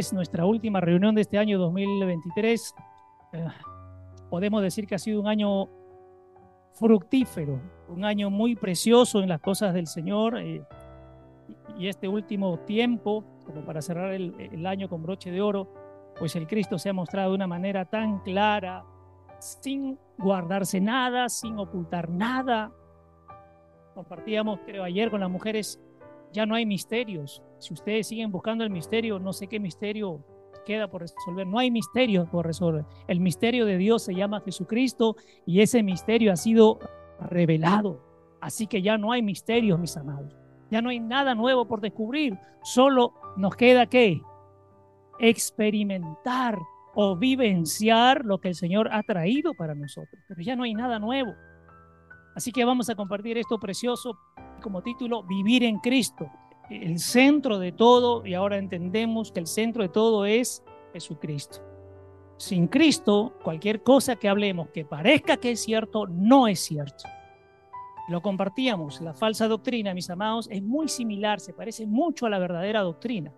es nuestra última reunión de este año 2023. Eh, podemos decir que ha sido un año fructífero, un año muy precioso en las cosas del Señor. Eh, y este último tiempo, como para cerrar el, el año con broche de oro, pues el Cristo se ha mostrado de una manera tan clara, sin guardarse nada, sin ocultar nada. Compartíamos, creo, ayer con las mujeres, ya no hay misterios. Si ustedes siguen buscando el misterio, no sé qué misterio queda por resolver. No hay misterio por resolver. El misterio de Dios se llama Jesucristo y ese misterio ha sido revelado. Así que ya no hay misterios, mis amados. Ya no hay nada nuevo por descubrir. Solo nos queda que experimentar o vivenciar lo que el Señor ha traído para nosotros. Pero ya no hay nada nuevo. Así que vamos a compartir esto precioso como título, Vivir en Cristo. El centro de todo, y ahora entendemos que el centro de todo es Jesucristo. Sin Cristo, cualquier cosa que hablemos que parezca que es cierto, no es cierto. Lo compartíamos, la falsa doctrina, mis amados, es muy similar, se parece mucho a la verdadera doctrina.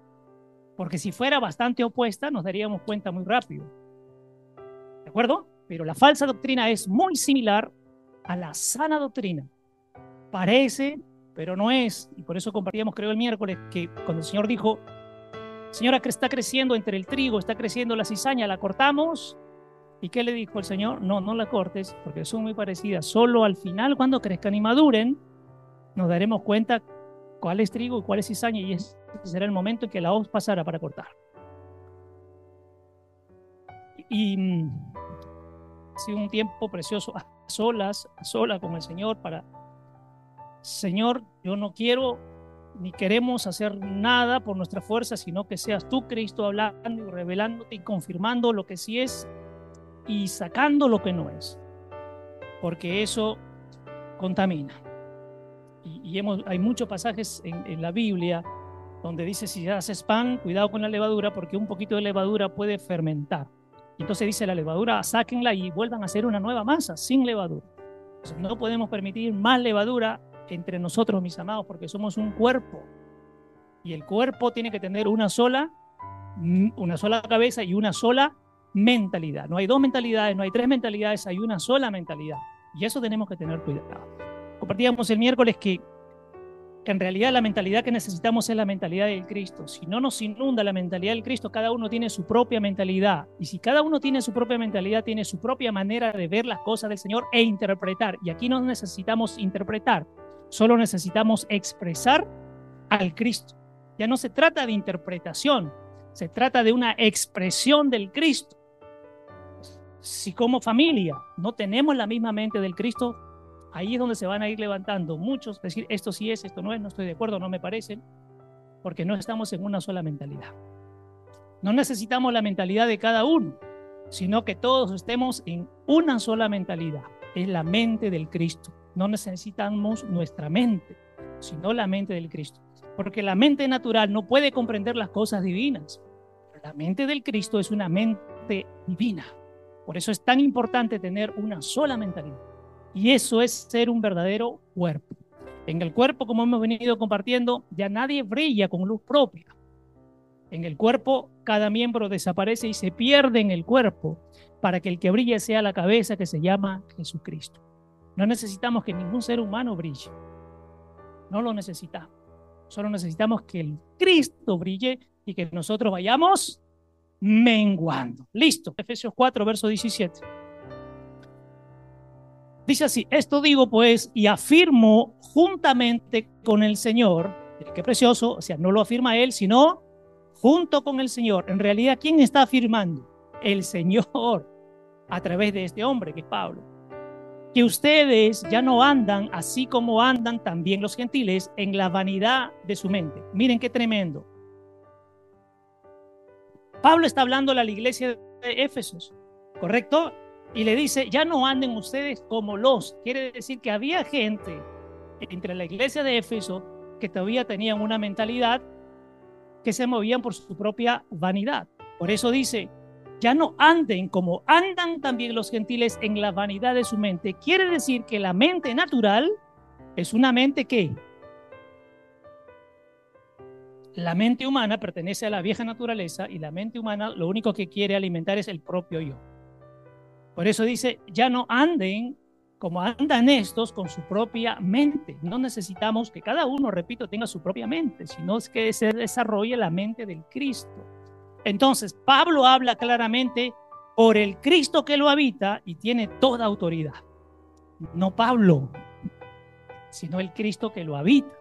Porque si fuera bastante opuesta, nos daríamos cuenta muy rápido. ¿De acuerdo? Pero la falsa doctrina es muy similar a la sana doctrina. Parece, pero no es. Y por eso compartíamos, creo, el miércoles, que cuando el Señor dijo, Señora, que está creciendo entre el trigo, está creciendo la cizaña, la cortamos. ¿Y qué le dijo el Señor? No, no la cortes, porque son muy parecidas. Solo al final, cuando crezcan y maduren, nos daremos cuenta cuál es trigo y cuál es cizaña, y ese será el momento en que la hoz pasará para cortar. Y mm, ha sido un tiempo precioso a solas, a solas con el Señor para, Señor, yo no quiero ni queremos hacer nada por nuestra fuerza, sino que seas tú, Cristo, hablando y revelándote y confirmando lo que sí es y sacando lo que no es, porque eso contamina. Y, hay muchos pasajes en, la Biblia donde dice, si haces pan, cuidado con la levadura, porque un poquito de levadura puede fermentar. Entonces dice la levadura, sáquenla y vuelvan a hacer una nueva masa sin levadura. no podemos permitir más levadura entre nosotros, mis amados, porque somos un cuerpo. Y el cuerpo tiene que tener una sola, una sola cabeza y una sola mentalidad. No hay dos mentalidades, no hay tres mentalidades, hay una sola mentalidad. Y eso tenemos que tener cuidado. Compartíamos el miércoles que en realidad la mentalidad que necesitamos es la mentalidad del Cristo. Si no nos inunda la mentalidad del Cristo, cada uno tiene su propia mentalidad. Y si cada uno tiene su propia mentalidad, tiene su propia manera de ver las cosas del Señor e interpretar. Y aquí no necesitamos interpretar, solo necesitamos expresar al Cristo. Ya no se trata de interpretación, se trata de una expresión del Cristo. Si como familia no tenemos la misma mente del Cristo, ahí es donde se van a ir levantando muchos, decir, esto sí es, esto no es, no estoy de acuerdo, no me parece, porque no estamos en una sola mentalidad. No necesitamos la mentalidad de cada uno, sino que todos estemos en una sola mentalidad, es la mente del Cristo. No necesitamos nuestra mente, sino la mente del Cristo. Porque la mente natural no puede comprender las cosas divinas. La mente del Cristo es una mente divina. Por eso es tan importante tener una sola mentalidad. Y eso es ser un verdadero cuerpo. En el cuerpo, como hemos venido compartiendo, ya nadie brilla con luz propia. En el cuerpo, cada miembro desaparece y se pierde en el cuerpo para que el que brille sea la cabeza que se llama Jesucristo. No necesitamos que ningún ser humano brille. No lo necesitamos. Solo necesitamos que el Cristo brille y que nosotros vayamos menguando. Listo. Efesios 4, verso 17. Dice así, esto digo pues y afirmo juntamente con el Señor, qué precioso, o sea, no lo afirma él, sino junto con el Señor. En realidad, ¿quién está afirmando? El Señor, a través de este hombre que es Pablo. Que ustedes ya no andan así como andan también los gentiles en la vanidad de su mente. Miren qué tremendo. Pablo está hablando a la iglesia de Éfesos, ¿correcto? y le dice, ya no anden ustedes como los. Quiere decir que había gente entre la iglesia de Éfeso que todavía tenían una mentalidad que se movían por su propia vanidad. Por eso dice, ya no anden como andan también los gentiles en la vanidad de su mente. Quiere decir que la mente natural es una mente que La mente humana pertenece a la vieja naturaleza y la mente humana lo único que quiere alimentar es el propio yo. Por eso dice, ya no anden como andan estos con su propia mente. No necesitamos que cada uno, repito, tenga su propia mente, sino que se desarrolle la mente del Cristo. Entonces, Pablo habla claramente por el Cristo que lo habita y tiene toda autoridad. No Pablo, sino el Cristo que lo habita.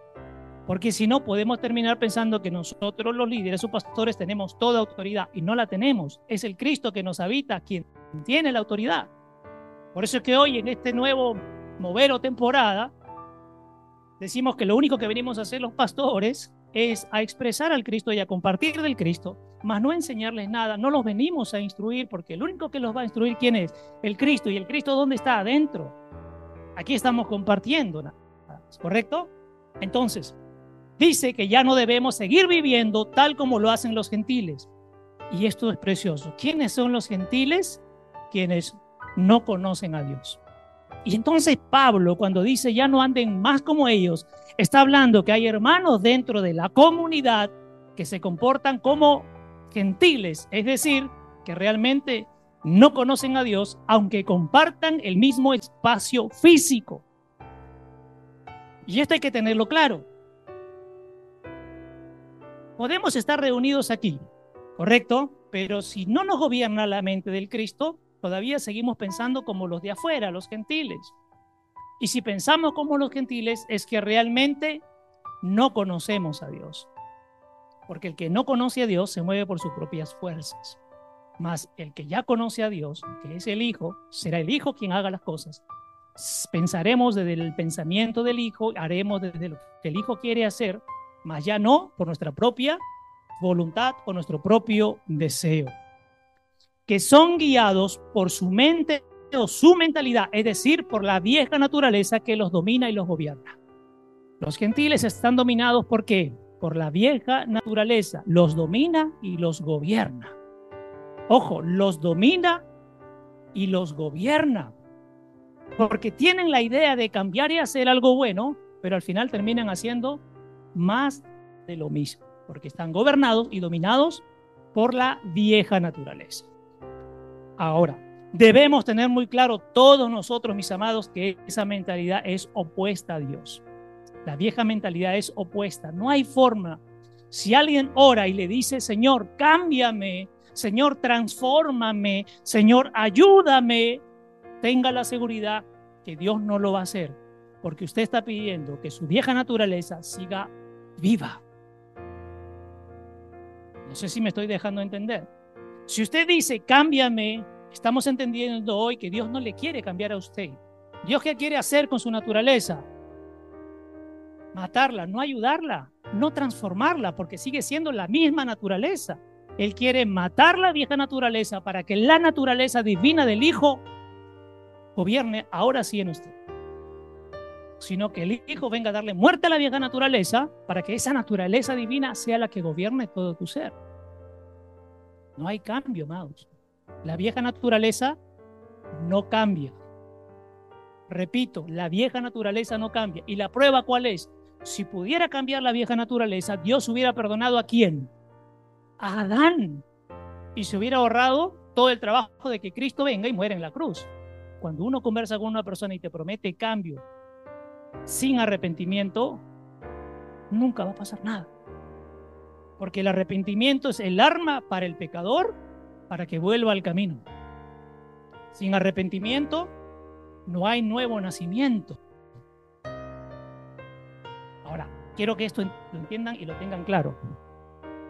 Porque si no, podemos terminar pensando que nosotros los líderes o pastores tenemos toda autoridad y no la tenemos. Es el Cristo que nos habita quien tiene la autoridad. Por eso es que hoy en este nuevo mover o temporada decimos que lo único que venimos a hacer los pastores es a expresar al Cristo y a compartir del Cristo, más no enseñarles nada. No los venimos a instruir porque el único que los va a instruir quién es? El Cristo. ¿Y el Cristo dónde está? Adentro. Aquí estamos compartiendo. ¿Correcto? Entonces, dice que ya no debemos seguir viviendo tal como lo hacen los gentiles. Y esto es precioso. ¿Quiénes son los gentiles? Quienes no conocen a Dios. Y entonces Pablo, cuando dice ya no anden más como ellos, está hablando que hay hermanos dentro de la comunidad que se comportan como gentiles, es decir, que realmente no conocen a Dios, aunque compartan el mismo espacio físico. Y esto hay que tenerlo claro. Podemos estar reunidos aquí, ¿correcto? Pero si no nos gobierna la mente del Cristo, todavía seguimos pensando como los de afuera, los gentiles. Y si pensamos como los gentiles, es que realmente no conocemos a Dios. Porque el que no conoce a Dios se mueve por sus propias fuerzas. Mas el que ya conoce a Dios, que es el Hijo, será el Hijo quien haga las cosas. Pensaremos desde el pensamiento del Hijo, haremos desde lo que el Hijo quiere hacer, mas ya no por nuestra propia voluntad o nuestro propio deseo. Que son guiados por su mente o su mentalidad, es decir, por la vieja naturaleza que los domina y los gobierna. Los gentiles están dominados por qué? Por la vieja naturaleza, los domina y los gobierna. Ojo, los domina y los gobierna. Porque tienen la idea de cambiar y hacer algo bueno, pero al final terminan haciendo más de lo mismo, porque están gobernados y dominados por la vieja naturaleza. Ahora, debemos tener muy claro todos nosotros, mis amados, que esa mentalidad es opuesta a Dios. La vieja mentalidad es opuesta. No hay forma. Si alguien ora y le dice, Señor, cámbiame, Señor, transfórmame, Señor, ayúdame, tenga la seguridad que Dios no lo va a hacer, porque usted está pidiendo que su vieja naturaleza siga viva. No sé si me estoy dejando entender. Si usted dice, cámbiame, estamos entendiendo hoy que Dios no le quiere cambiar a usted. Dios qué quiere hacer con su naturaleza? Matarla, no ayudarla, no transformarla, porque sigue siendo la misma naturaleza. Él quiere matar la vieja naturaleza para que la naturaleza divina del Hijo gobierne ahora sí en usted. Sino que el Hijo venga a darle muerte a la vieja naturaleza para que esa naturaleza divina sea la que gobierne todo tu ser. No hay cambio, amados. La vieja naturaleza no cambia. Repito, la vieja naturaleza no cambia. ¿Y la prueba cuál es? Si pudiera cambiar la vieja naturaleza, Dios hubiera perdonado a quién? A Adán. Y se hubiera ahorrado todo el trabajo de que Cristo venga y muera en la cruz. Cuando uno conversa con una persona y te promete cambio sin arrepentimiento, nunca va a pasar nada. Porque el arrepentimiento es el arma para el pecador para que vuelva al camino. Sin arrepentimiento no hay nuevo nacimiento. Quiero que esto lo entiendan y lo tengan claro.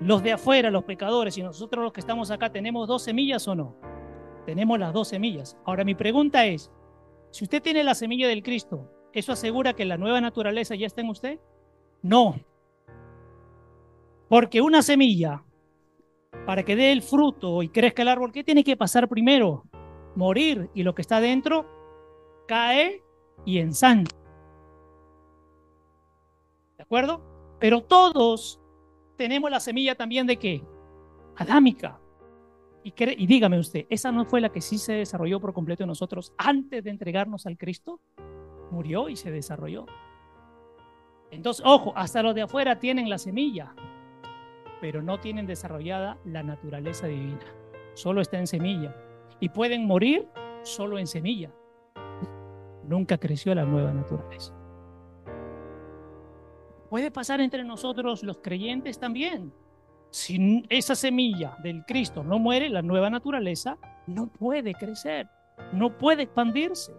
Los de afuera, los pecadores y nosotros los que estamos acá, ¿tenemos dos semillas o no? Tenemos las dos semillas. Ahora mi pregunta es, si usted tiene la semilla del Cristo, ¿eso asegura que la nueva naturaleza ya está en usted? No, porque una semilla, para que dé el fruto y crezca el árbol, ¿qué tiene que pasar primero? Morir y lo que está dentro cae y ensancha. ¿De acuerdo? Pero todos tenemos la semilla también de qué? Adámica. Y, dígame usted, ¿esa no fue la que sí se desarrolló por completo en nosotros antes de entregarnos al Cristo? Murió y se desarrolló. Entonces, ojo, hasta los de afuera tienen la semilla pero no tienen desarrollada la naturaleza divina. Solo está en semilla. Y pueden morir solo en semilla. Nunca creció la nueva naturaleza. Puede pasar entre nosotros los creyentes también. Si esa semilla del Cristo no muere, la nueva naturaleza no puede crecer, no puede expandirse.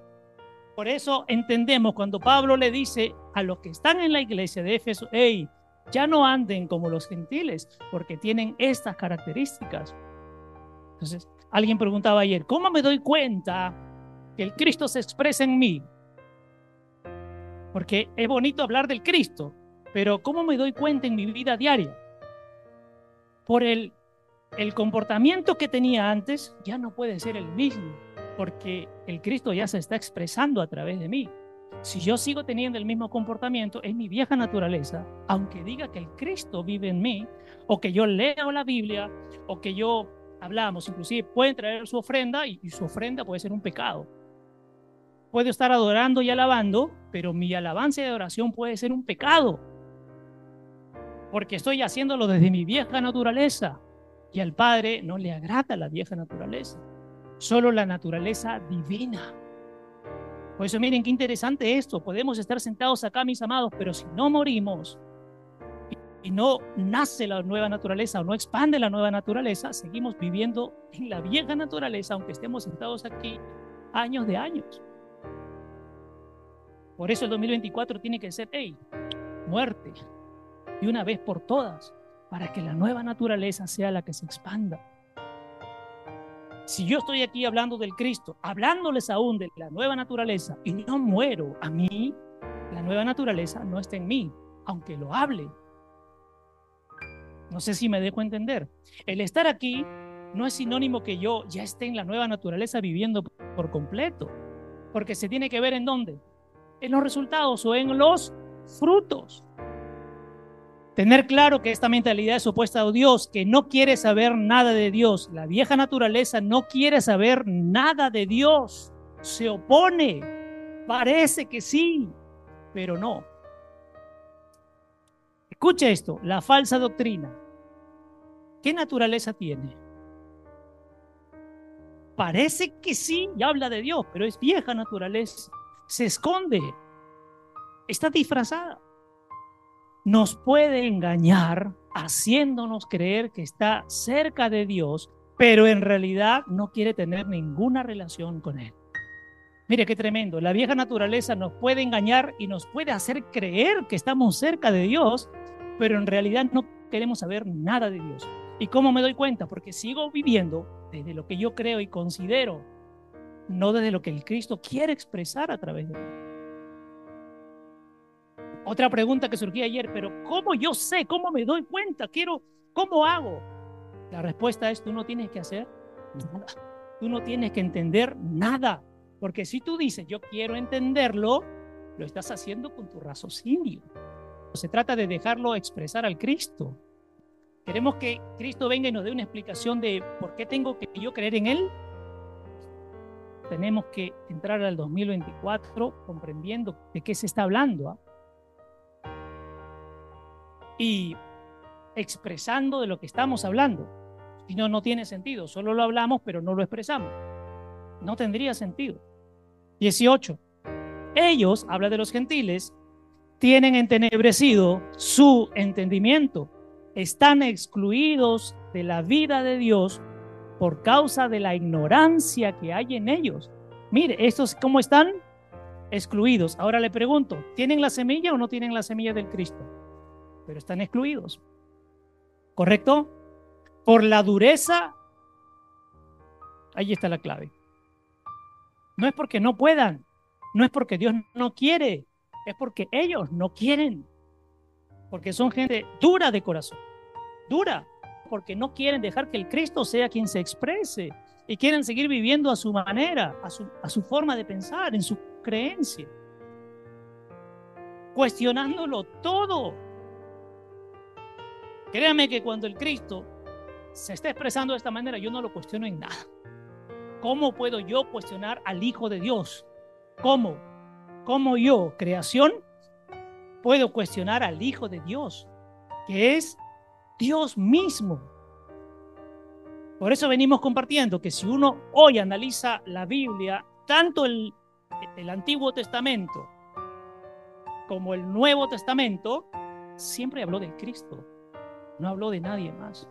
Por eso entendemos cuando Pablo le dice a los que están en la iglesia de Éfeso, hey, ya no anden como los gentiles, porque tienen estas características. Entonces, alguien preguntaba ayer, ¿cómo me doy cuenta que el Cristo se expresa en mí? Porque es bonito hablar del Cristo, pero ¿cómo me doy cuenta en mi vida diaria? Por el, el comportamiento que tenía antes, ya no puede ser el mismo, porque el Cristo ya se está expresando a través de mí. Si yo sigo teniendo el mismo comportamiento, es mi vieja naturaleza, aunque diga que el Cristo vive en mí, o que yo leo la Biblia, o que yo hablamos, inclusive pueden traer su ofrenda y, y su ofrenda puede ser un pecado. Puedo estar adorando y alabando, pero mi alabanza y adoración puede ser un pecado porque estoy haciéndolo desde mi vieja naturaleza y al Padre no le agrada la vieja naturaleza, solo la naturaleza divina. Por eso miren qué interesante esto, podemos estar sentados acá, mis amados, pero si no morimos y no nace la nueva naturaleza o no expande la nueva naturaleza, seguimos viviendo en la vieja naturaleza, aunque estemos sentados aquí años de años. Por eso el 2024 tiene que ser, hey, muerte, y una vez por todas, para que la nueva naturaleza sea la que se expanda. Si yo estoy aquí hablando del Cristo, hablándoles aún de la nueva naturaleza y no muero a mí, la nueva naturaleza no está en mí, aunque lo hable. No sé si me dejo entender. El estar aquí no es sinónimo que yo ya esté en la nueva naturaleza viviendo por completo, porque se tiene que ver en dónde, en los resultados o en los frutos. Tener claro que esta mentalidad es opuesta a Dios, que no quiere saber nada de Dios. La vieja naturaleza no quiere saber nada de Dios. Se opone. Parece que sí, pero no. Escucha esto, la falsa doctrina. ¿Qué naturaleza tiene? Parece que sí y habla de Dios, pero es vieja naturaleza. Se esconde. Está disfrazada nos puede engañar haciéndonos creer que está cerca de Dios, pero en realidad no quiere tener ninguna relación con Él. Mire qué tremendo. La vieja naturaleza nos puede engañar y nos puede hacer creer que estamos cerca de Dios, pero en realidad no queremos saber nada de Dios. ¿Y cómo me doy cuenta? Porque sigo viviendo desde lo que yo creo y considero, no desde lo que el Cristo quiere expresar a través de mí. Otra pregunta que surgía ayer, pero ¿cómo yo sé? ¿Cómo me doy cuenta? Quiero, ¿cómo hago? La respuesta es, tú no tienes que hacer nada. Tú no tienes que entender nada. Porque si tú dices, yo quiero entenderlo, lo estás haciendo con tu raciocinio. Se trata de dejarlo expresar al Cristo. Queremos que Cristo venga y nos dé una explicación de por qué tengo que yo creer en Él. Tenemos que entrar al 2024 comprendiendo de qué se está hablando. ¿ah? Y expresando de lo que estamos hablando. Si no, no tiene sentido. Solo lo hablamos, pero no lo expresamos. No tendría sentido. 18. Ellos, habla de los gentiles, tienen entenebrecido su entendimiento. Están excluidos de la vida de Dios por causa de la ignorancia que hay en ellos. Mire, estos cómo están excluidos. Ahora le pregunto, ¿tienen la semilla o no tienen la semilla del Cristo? Pero están excluidos. ¿Correcto? Por la dureza, ahí está la clave. No es porque no puedan, no es porque Dios no quiere, es porque ellos no quieren. Porque son gente dura de corazón, dura, porque no quieren dejar que el Cristo sea quien se exprese y quieren seguir viviendo a su manera, a su, a su forma de pensar, en su creencia, cuestionándolo todo Créame que cuando el Cristo se está expresando de esta manera, yo no lo cuestiono en nada. ¿Cómo puedo yo cuestionar al Hijo de Dios? ¿Cómo? ¿Cómo yo, creación, puedo cuestionar al Hijo de Dios, que es Dios mismo. Por eso venimos compartiendo que si uno hoy analiza la Biblia, tanto el, el Antiguo Testamento como el Nuevo Testamento, siempre habló de Cristo, no habló de nadie más.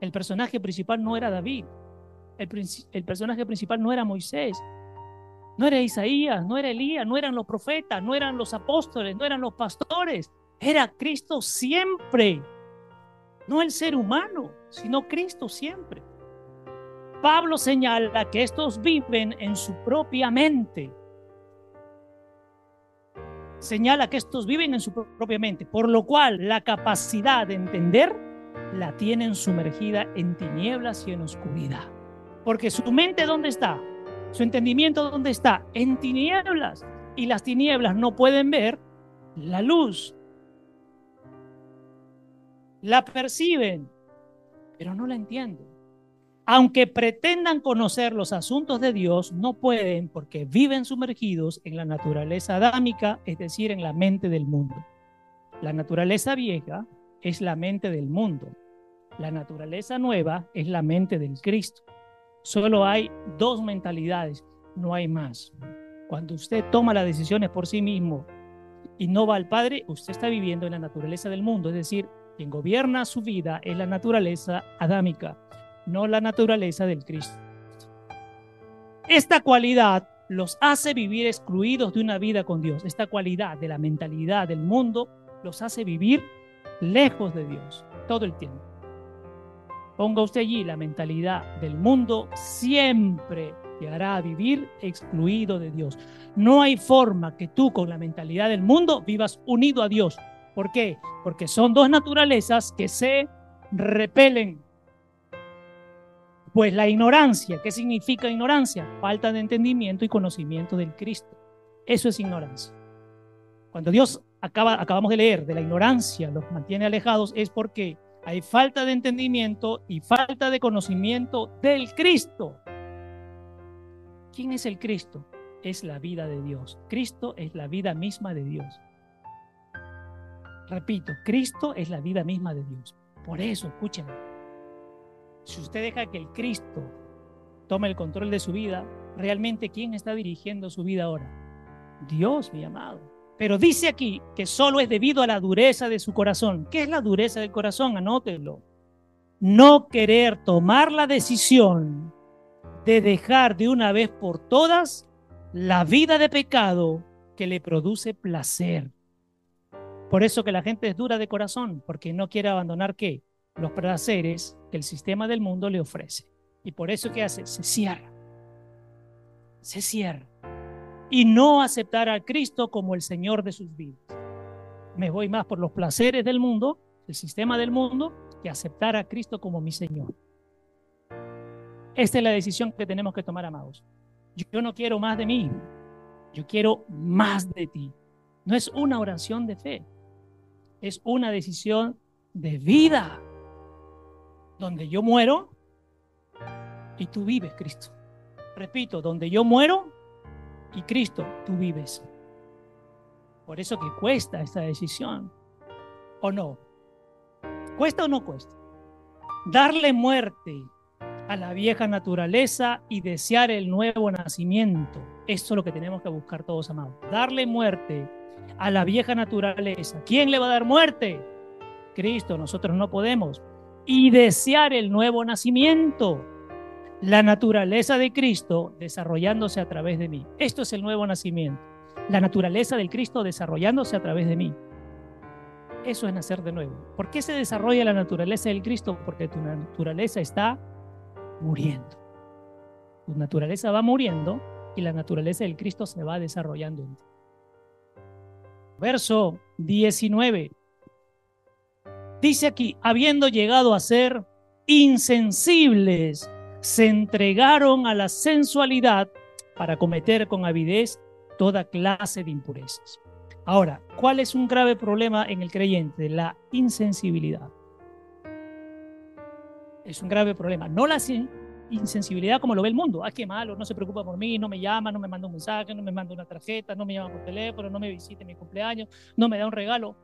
El personaje principal no era David, el, personaje principal no era Moisés, no era Isaías, no era Elías, no eran los profetas, no eran los apóstoles, no eran los pastores. Era Cristo siempre. No el ser humano, sino Cristo siempre. Pablo señala que estos viven en su propia mente. Señala que estos viven en su propia mente, por lo cual la capacidad de entender la tienen sumergida en tinieblas y en oscuridad. Porque su mente, ¿dónde está? Su entendimiento, ¿dónde está? En tinieblas. Y las tinieblas no pueden ver la luz. La perciben, pero no la entienden. Aunque pretendan conocer los asuntos de Dios, no pueden porque viven sumergidos en la naturaleza adámica, es decir, en la mente del mundo. La naturaleza vieja es la mente del mundo. La naturaleza nueva es la mente del Cristo. Solo hay dos mentalidades, no hay más. Cuando usted toma las decisiones por sí mismo y no va al Padre, usted está viviendo en la naturaleza del mundo, es decir, quien gobierna su vida es la naturaleza adámica, no la naturaleza del Cristo. Esta cualidad los hace vivir excluidos de una vida con Dios. Esta cualidad de la mentalidad del mundo los hace vivir lejos de Dios todo el tiempo. Ponga usted allí la mentalidad del mundo, siempre te hará vivir excluido de Dios. No hay forma que tú con la mentalidad del mundo vivas unido a Dios. ¿Por qué? Porque son dos naturalezas que se repelen. Pues la ignorancia, ¿qué significa ignorancia? Falta de entendimiento y conocimiento del Cristo. Eso es ignorancia. Cuando Dios acaba, acabamos de leer de la ignorancia, los mantiene alejados, es porque hay falta de entendimiento y falta de conocimiento del Cristo. ¿Quién es el Cristo? Es la vida de Dios. Cristo es la vida misma de Dios. Repito, Cristo es la vida misma de Dios. Por eso, escúcheme, si usted deja que el Cristo tome el control de su vida, realmente ¿quién está dirigiendo su vida ahora? Dios, mi amado. Pero dice aquí que solo es debido a la dureza de su corazón. ¿Qué es la dureza del corazón? Anótelo. No querer tomar la decisión de dejar de una vez por todas la vida de pecado que le produce placer. Por eso que la gente es dura de corazón, porque no quiere abandonar qué? Los placeres que el sistema del mundo le ofrece. Y por eso que hace? Se cierra. Se cierra y no aceptar a Cristo como el Señor de sus vidas. Me voy más por los placeres del mundo, el sistema del mundo, que aceptar a Cristo como mi Señor. Esta es la decisión que tenemos que tomar, amados. Yo no quiero más de mí, yo quiero más de ti. No es una oración de fe, es una decisión de vida, donde yo muero y tú vives, Cristo. Repito, donde yo muero y Cristo, tú vives. Por eso que cuesta esta decisión. ¿O no? ¿Cuesta o no cuesta? Darle muerte a la vieja naturaleza y desear el nuevo nacimiento. Eso es lo que tenemos que buscar todos, amados. Darle muerte a la vieja naturaleza. ¿Quién le va a dar muerte? Cristo, nosotros no podemos. Y desear el nuevo nacimiento la naturaleza de Cristo desarrollándose a través de mí. Esto es el nuevo nacimiento. La naturaleza del Cristo desarrollándose a través de mí. Eso es nacer de nuevo. ¿Por qué se desarrolla la naturaleza del Cristo? Porque tu naturaleza está muriendo. Tu naturaleza va muriendo y la naturaleza del Cristo se va desarrollando en ti. Verso 19. Dice aquí, habiendo llegado a ser insensibles se entregaron a la sensualidad para cometer con avidez toda clase de impurezas. Ahora, ¿cuál es un grave problema en el creyente? La insensibilidad. Es un grave problema. No la insensibilidad como lo ve el mundo. Ah, qué malo, no se preocupa por mí, no me llama, no me manda un mensaje, no me manda una tarjeta, no me llama por teléfono, no me visita en mi cumpleaños, no me da un regalo.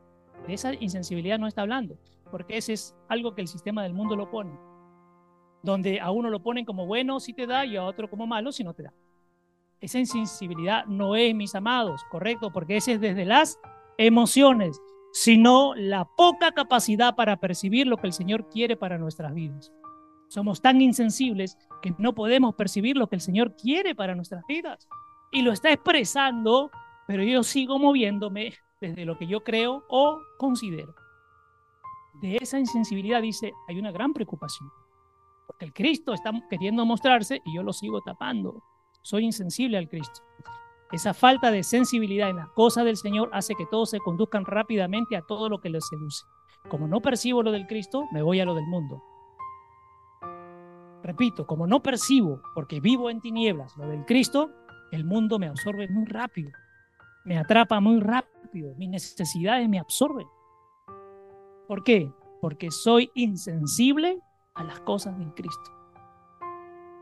De esa insensibilidad no está hablando, porque ese es algo que el sistema del mundo lo pone. Donde a uno lo ponen como bueno si te da y a otro como malo si no te da. Esa insensibilidad no es, mis amados, correcto, porque ese es desde las emociones, sino la poca capacidad para percibir lo que el Señor quiere para nuestras vidas. Somos tan insensibles que no podemos percibir lo que el Señor quiere para nuestras vidas. Y lo está expresando, pero yo sigo moviéndome desde lo que yo creo o considero. De esa insensibilidad dice, hay una gran preocupación. Porque el Cristo está queriendo mostrarse y yo lo sigo tapando. Soy insensible al Cristo. Esa falta de sensibilidad en las cosas del Señor hace que todos se conduzcan rápidamente a todo lo que les seduce. Como no percibo lo del Cristo, me voy a lo del mundo. Repito, como no percibo, porque vivo en tinieblas, lo del Cristo, el mundo me absorbe muy rápido, me atrapa muy rápido, mis necesidades me absorben. ¿Por qué? Porque soy insensible a las cosas del Cristo.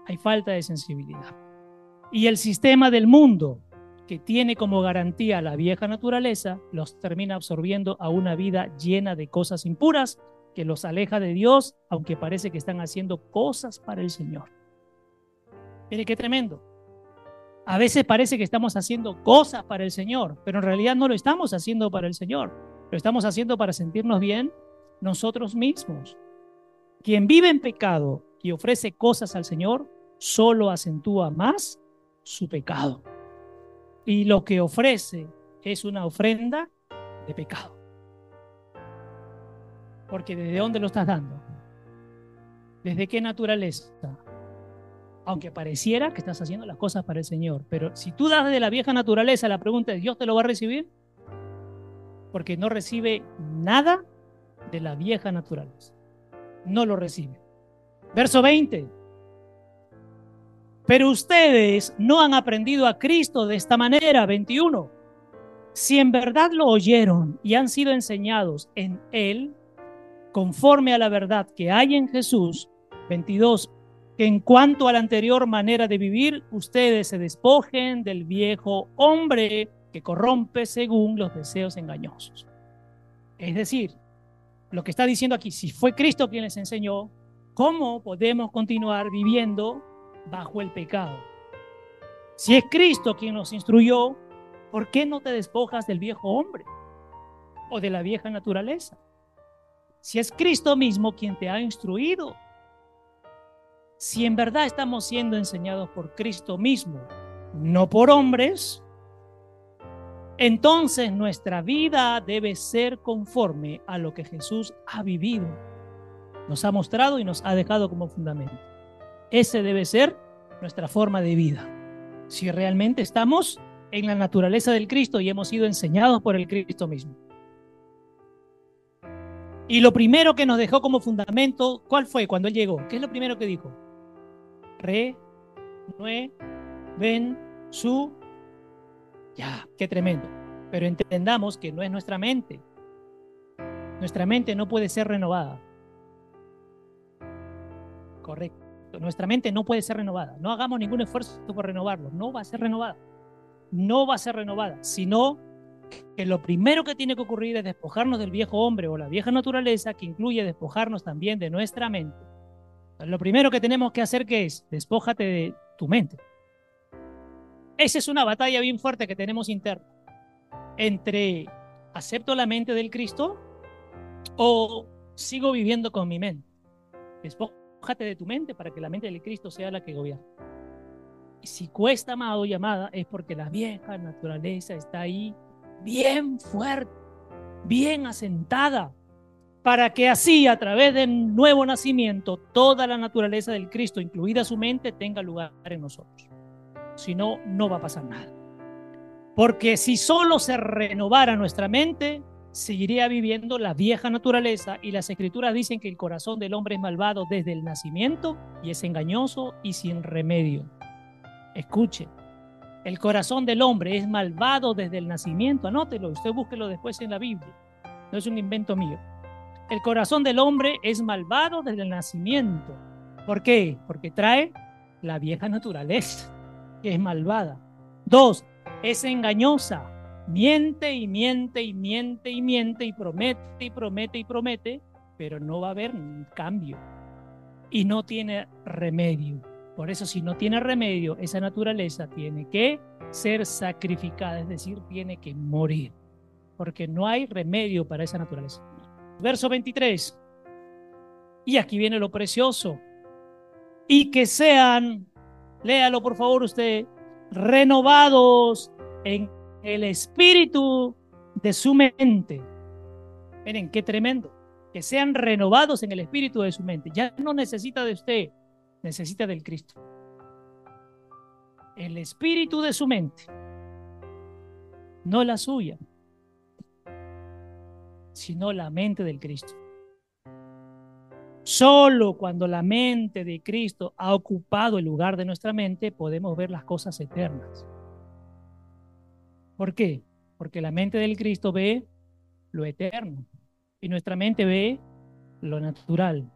Hay falta de sensibilidad. Y el sistema del mundo, que tiene como garantía la vieja naturaleza, los termina absorbiendo a una vida llena de cosas impuras que los aleja de Dios, aunque parece que están haciendo cosas para el Señor. Mire qué tremendo. A veces parece que estamos haciendo cosas para el Señor, pero en realidad no lo estamos haciendo para el Señor. Lo estamos haciendo para sentirnos bien nosotros mismos. Quien vive en pecado y ofrece cosas al Señor, solo acentúa más su pecado. Y lo que ofrece es una ofrenda de pecado. Porque ¿desde dónde lo estás dando? ¿Desde qué naturaleza? Aunque pareciera que estás haciendo las cosas para el Señor. Pero si tú das de la vieja naturaleza, la pregunta es, ¿Dios te lo va a recibir? Porque no recibe nada de la vieja naturaleza. No lo recibe. Verso 20. Pero ustedes no han aprendido a Cristo de esta manera. 21. Si en verdad lo oyeron y han sido enseñados en Él, conforme a la verdad que hay en Jesús, 22, que en cuanto a la anterior manera de vivir, ustedes se despojen del viejo hombre que corrompe según los deseos engañosos. Es decir, lo que está diciendo aquí, si fue Cristo quien les enseñó, ¿cómo podemos continuar viviendo bajo el pecado? Si es Cristo quien nos instruyó, ¿por qué no te despojas del viejo hombre o de la vieja naturaleza? si es Cristo mismo quien te ha instruido, si en verdad estamos siendo enseñados por Cristo mismo, no por hombres, entonces nuestra vida debe ser conforme a lo que Jesús ha vivido, nos ha mostrado y nos ha dejado como fundamento. Ese debe ser nuestra forma de vida. Si realmente estamos en la naturaleza del Cristo y hemos sido enseñados por el Cristo mismo. Y lo primero que nos dejó como fundamento, ¿cuál fue cuando él llegó? ¿Qué es lo primero que dijo? Re, nue, ven, su. Ya, qué tremendo. Pero entendamos que no es nuestra mente. Nuestra mente no puede ser renovada. Correcto. Nuestra mente no puede ser renovada. No hagamos ningún esfuerzo por renovarlo. No va a ser renovada. No va a ser renovada, sino que lo primero que tiene que ocurrir es despojarnos del viejo hombre o la vieja naturaleza, que incluye despojarnos también de nuestra mente. Lo primero que tenemos que hacer es, despójate de tu mente. Esa es una batalla bien fuerte que tenemos interna entre acepto la mente del Cristo o sigo viviendo con mi mente. Despójate de tu mente para que la mente del Cristo sea la que gobierna. Y si cuesta amado llamada es porque la vieja naturaleza está ahí bien fuerte, bien asentada, para que así a través del nuevo nacimiento toda la naturaleza del Cristo, incluida su mente, tenga lugar en nosotros. Si no, no va a pasar nada. Porque si solo se renovara nuestra mente, seguiría viviendo la vieja naturaleza y las escrituras dicen que el corazón del hombre es malvado desde el nacimiento y es engañoso y sin remedio. Escuche, el corazón del hombre es malvado desde el nacimiento. Anótelo, usted búsquelo después en la Biblia. No es un invento mío. El corazón del hombre es malvado desde el nacimiento. ¿Por qué? Porque trae la vieja naturaleza, que es malvada. Dos, es engañosa. miente y miente y miente y miente y promete y promete y promete, pero no va a haber cambio y no tiene remedio. Por eso si no tiene remedio, esa naturaleza tiene que ser sacrificada, es decir, tiene que morir, porque no hay remedio para esa naturaleza. Verso 23. Y aquí viene lo precioso. Y que sean, léalo por favor usted, renovados en el espíritu de su mente. Miren, qué tremendo. Que sean renovados en el espíritu de su mente. Ya no necesita de usted, necesita del Cristo. El espíritu de su mente, no la suya, sino la mente del Cristo. Solo cuando la mente de Cristo ha ocupado el lugar de nuestra mente podemos ver las cosas eternas. ¿Por qué? Porque la mente del Cristo ve lo eterno y nuestra mente ve lo natural.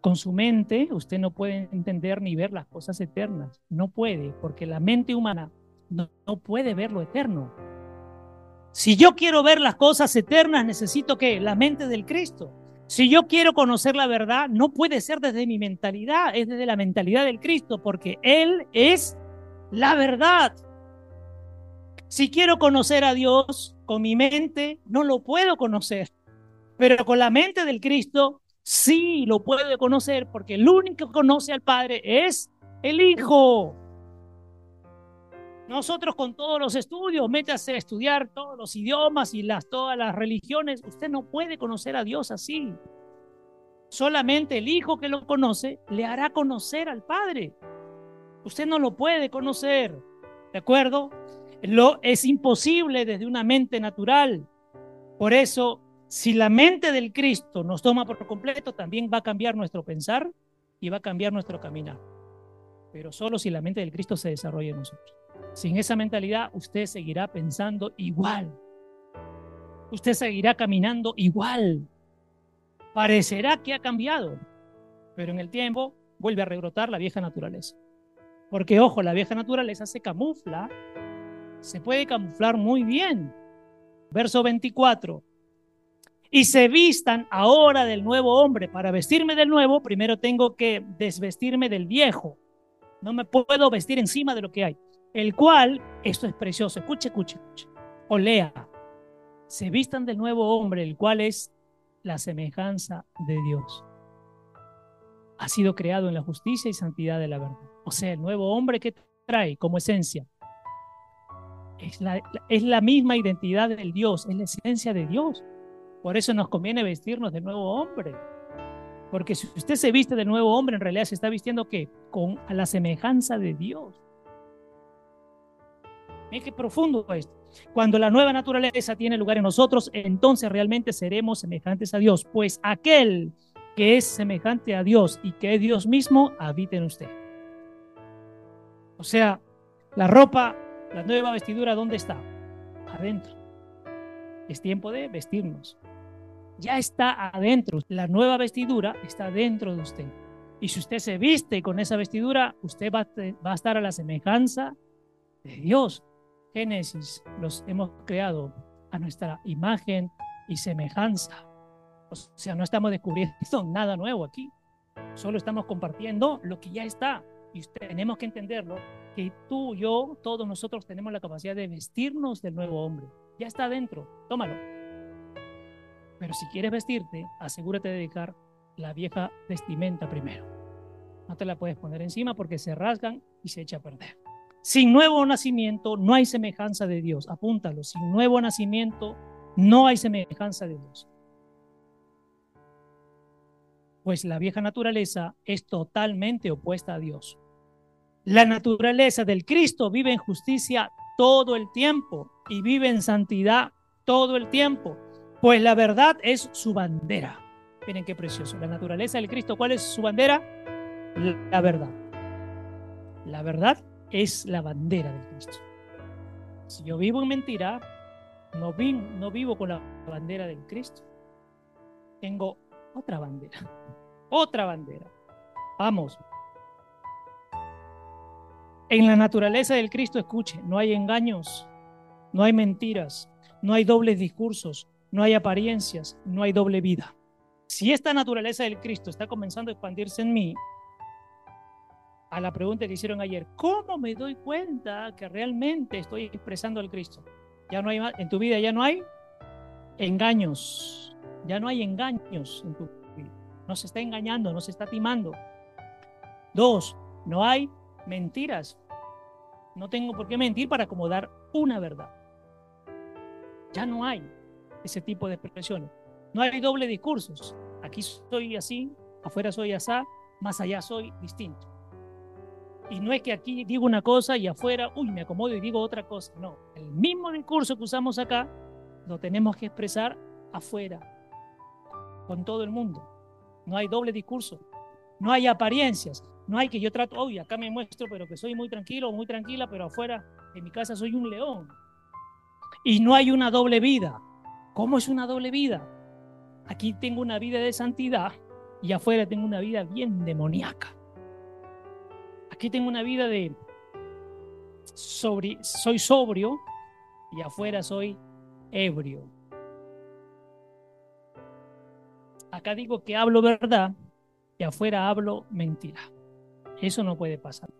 Con su mente usted no puede entender ni ver las cosas eternas. No puede, porque la mente humana no, puede ver lo eterno. Si yo quiero ver las cosas eternas, necesito que la mente del Cristo. Si yo quiero conocer la verdad, no puede ser desde mi mentalidad, es desde la mentalidad del Cristo, porque Él es la verdad. Si quiero conocer a Dios con mi mente, no lo puedo conocer. Pero con la mente del Cristo, sí lo puedo conocer, porque el único que conoce al Padre es el Hijo. Nosotros con todos los estudios, métase a estudiar todos los idiomas y las, todas las religiones, usted no puede conocer a Dios así. Solamente el Hijo que lo conoce le hará conocer al Padre. Usted no lo puede conocer, ¿de acuerdo? Lo, es imposible desde una mente natural. Por eso, si la mente del Cristo nos toma por completo, también va a cambiar nuestro pensar y va a cambiar nuestro caminar. Pero solo si la mente del Cristo se desarrolla en nosotros. Sin esa mentalidad, usted seguirá pensando igual. Usted seguirá caminando igual. Parecerá que ha cambiado, pero en el tiempo vuelve a rebrotar la vieja naturaleza. Porque, ojo, la vieja naturaleza se camufla, se puede camuflar muy bien. Verso 24. Y se vistan ahora del nuevo hombre. Para vestirme del nuevo, primero tengo que desvestirme del viejo. No me puedo vestir encima de lo que hay el cual, esto es precioso, escuche, escuche, escuche, o lea, se vistan del nuevo hombre, el cual es la semejanza de Dios. Ha sido creado en la justicia y santidad de la verdad. O sea, el nuevo hombre que trae como esencia es la, es la misma identidad del Dios, es la esencia de Dios. Por eso nos conviene vestirnos del nuevo hombre. Porque si usted se viste del nuevo hombre, en realidad se está vistiendo que con la semejanza de Dios. Miren qué profundo esto. Cuando la nueva naturaleza tiene lugar en nosotros, entonces realmente seremos semejantes a Dios, pues aquel que es semejante a Dios y que es Dios mismo, habita en usted. O sea, la ropa, la nueva vestidura, ¿dónde está? Adentro. Es tiempo de vestirnos. Ya está adentro. La nueva vestidura está dentro de usted. Y si usted se viste con esa vestidura, usted va, va a estar a la semejanza de Dios. Génesis los hemos creado a nuestra imagen y semejanza. O sea, no estamos descubriendo nada nuevo aquí. Solo estamos compartiendo lo que ya está. Y tenemos que entenderlo, que tú, yo, todos nosotros tenemos la capacidad de vestirnos del nuevo hombre. Ya está adentro, tómalo. Pero si quieres vestirte, asegúrate de dedicar la vieja vestimenta primero. No te la puedes poner encima porque se rasgan y se echa a perder. Sin nuevo nacimiento no hay semejanza de Dios. Apúntalo. Sin nuevo nacimiento no hay semejanza de Dios. Pues la vieja naturaleza es totalmente opuesta a Dios. La naturaleza del Cristo vive en justicia todo el tiempo y vive en santidad todo el tiempo. Pues la verdad es su bandera. Miren qué precioso. La naturaleza del Cristo, ¿cuál es su bandera? La verdad. La verdad es la bandera de Cristo. Si yo vivo en mentira, no, no vivo con la bandera del Cristo. Tengo otra bandera, otra bandera. Vamos. En la naturaleza del Cristo, escuche, no hay engaños, no hay mentiras, no hay dobles discursos, no hay apariencias, no hay doble vida. Si esta naturaleza del Cristo está comenzando a expandirse en mí, a la pregunta que hicieron ayer, ¿cómo me doy cuenta que realmente estoy expresando al Cristo? Ya no hay en tu vida ya no hay engaños, ya no hay engaños en tu vida. No se está engañando, no se está timando. Dos, no hay mentiras. No tengo por qué mentir para acomodar una verdad. Ya no hay ese tipo de expresiones. No hay doble discursos. Aquí soy así, afuera soy así, más allá soy distinto. Y no es que aquí digo una cosa y afuera, uy, me acomodo y digo otra cosa. No, el mismo discurso que usamos acá lo tenemos que expresar afuera, con todo el mundo. No hay doble discurso, no hay apariencias, no hay que yo trato, uy, acá me muestro, pero que soy muy tranquilo, muy tranquila, pero afuera, en mi casa soy un león. Y no hay una doble vida. ¿Cómo es una doble vida? Aquí tengo una vida de santidad y afuera tengo una vida bien demoníaca. Aquí tengo una vida de soy sobrio y afuera soy ebrio. Acá digo que hablo verdad y afuera hablo mentira. Eso no puede pasar.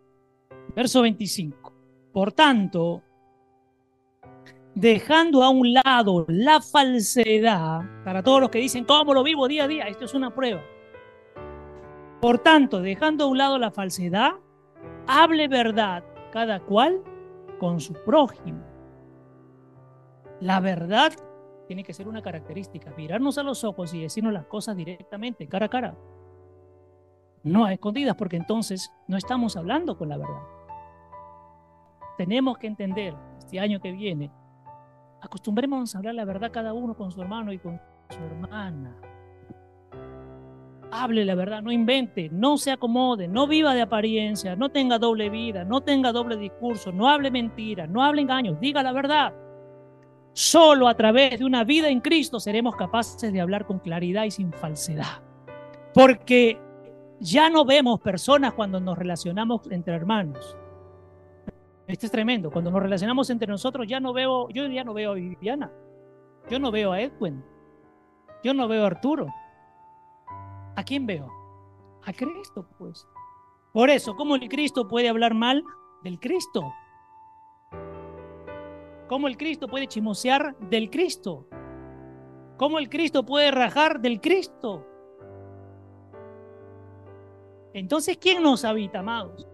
Verso 25. Por tanto, dejando a un lado la falsedad, para todos los que dicen, ¿cómo lo vivo día a día? Esto es una prueba. Por tanto, dejando a un lado la falsedad, hable verdad cada cual con su prójimo. La verdad tiene que ser una característica, mirarnos a los ojos y decirnos las cosas directamente, cara a cara. No a escondidas, porque entonces no estamos hablando con la verdad. Tenemos que entender este año que viene Acostumbremos a hablar la verdad cada uno con su hermano y con su hermana. Hable la verdad, no invente, no se acomode, no viva de apariencia, no tenga doble vida, no tenga doble discurso, no hable mentiras, no hable engaños, diga la verdad. Solo a través de una vida en Cristo seremos capaces de hablar con claridad y sin falsedad. Porque ya no vemos personas cuando nos relacionamos entre hermanos. Esto es tremendo. Cuando nos relacionamos entre nosotros, ya no veo, yo ya no veo a Viviana. Yo no veo a Edwin. Yo no veo a Arturo. ¿A quién veo? A Cristo, pues. Por eso, ¿cómo el Cristo puede hablar mal del Cristo? ¿Cómo el Cristo puede chimosear del Cristo? ¿Cómo el Cristo puede rajar del Cristo? Entonces, ¿quién nos habita, amados?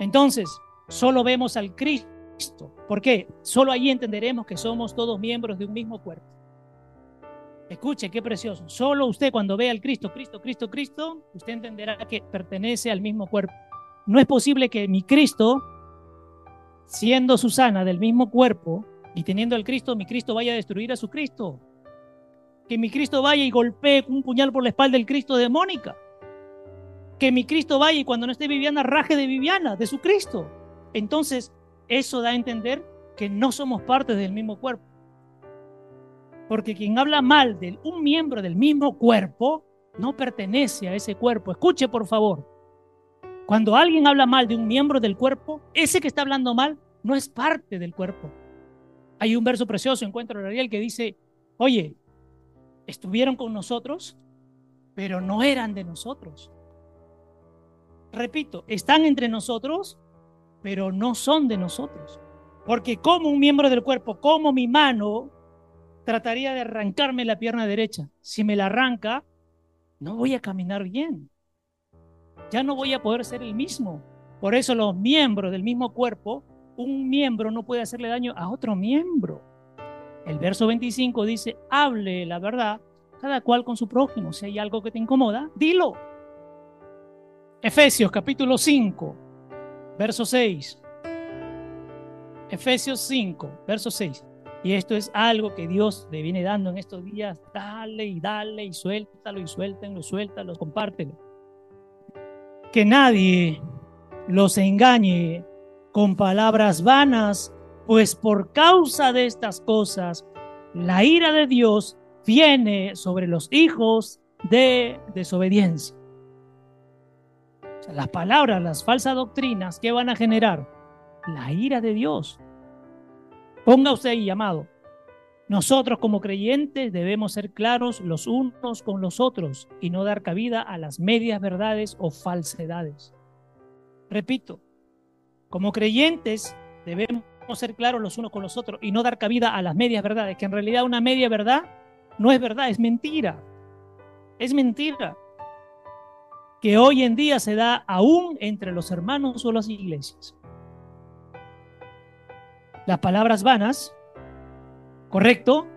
Entonces, solo vemos al Cristo. ¿Por qué? Solo ahí entenderemos que somos todos miembros de un mismo cuerpo. Escuche, qué precioso. Solo usted cuando ve al Cristo, Cristo, Cristo, Cristo, usted entenderá que pertenece al mismo cuerpo. No es posible que mi Cristo, siendo Susana del mismo cuerpo y teniendo al Cristo, mi Cristo vaya a destruir a su Cristo. Que mi Cristo vaya y golpee un puñal por la espalda del Cristo de Mónica que mi Cristo vaya y cuando no esté Viviana, raje de Viviana, de su Cristo. Entonces, eso da a entender que no somos parte del mismo cuerpo. Porque quien habla mal de un miembro del mismo cuerpo, no pertenece a ese cuerpo. Escuche, por favor. Cuando alguien habla mal de un miembro del cuerpo, ese que está hablando mal no es parte del cuerpo. Hay un verso precioso, encuentro en Ariel, que dice, oye, estuvieron con nosotros, pero no eran de nosotros repito, están entre nosotros, pero no son de nosotros. Porque como un miembro del cuerpo, como mi mano, trataría de arrancarme la pierna derecha. Si me la arranca, no voy a caminar bien. Ya no voy a poder ser el mismo. Por eso los miembros del mismo cuerpo, un miembro no puede hacerle daño a otro miembro. El verso 25 dice, hable la verdad, cada cual con su prójimo. Si hay algo que te incomoda, dilo. Efesios capítulo 5, verso 6. Efesios 5, verso 6. Y esto es algo que Dios le viene dando en estos días. Dale y dale y suéltalo y suéltenlo, suéltalo, compártelo. Que nadie los engañe con palabras vanas, pues por causa de estas cosas, la ira de Dios viene sobre los hijos de desobediencia las palabras, las falsas doctrinas, ¿qué van a generar? La ira de Dios. Ponga usted ahí llamado. Nosotros como creyentes debemos ser claros los unos con los otros y no dar cabida a las medias verdades o falsedades. Repito, como creyentes debemos ser claros los unos con los otros y no dar cabida a las medias verdades, que en realidad una media verdad no es verdad, es mentira. Es mentira que hoy en día se da aún entre los hermanos o las iglesias. Las palabras vanas, correcto,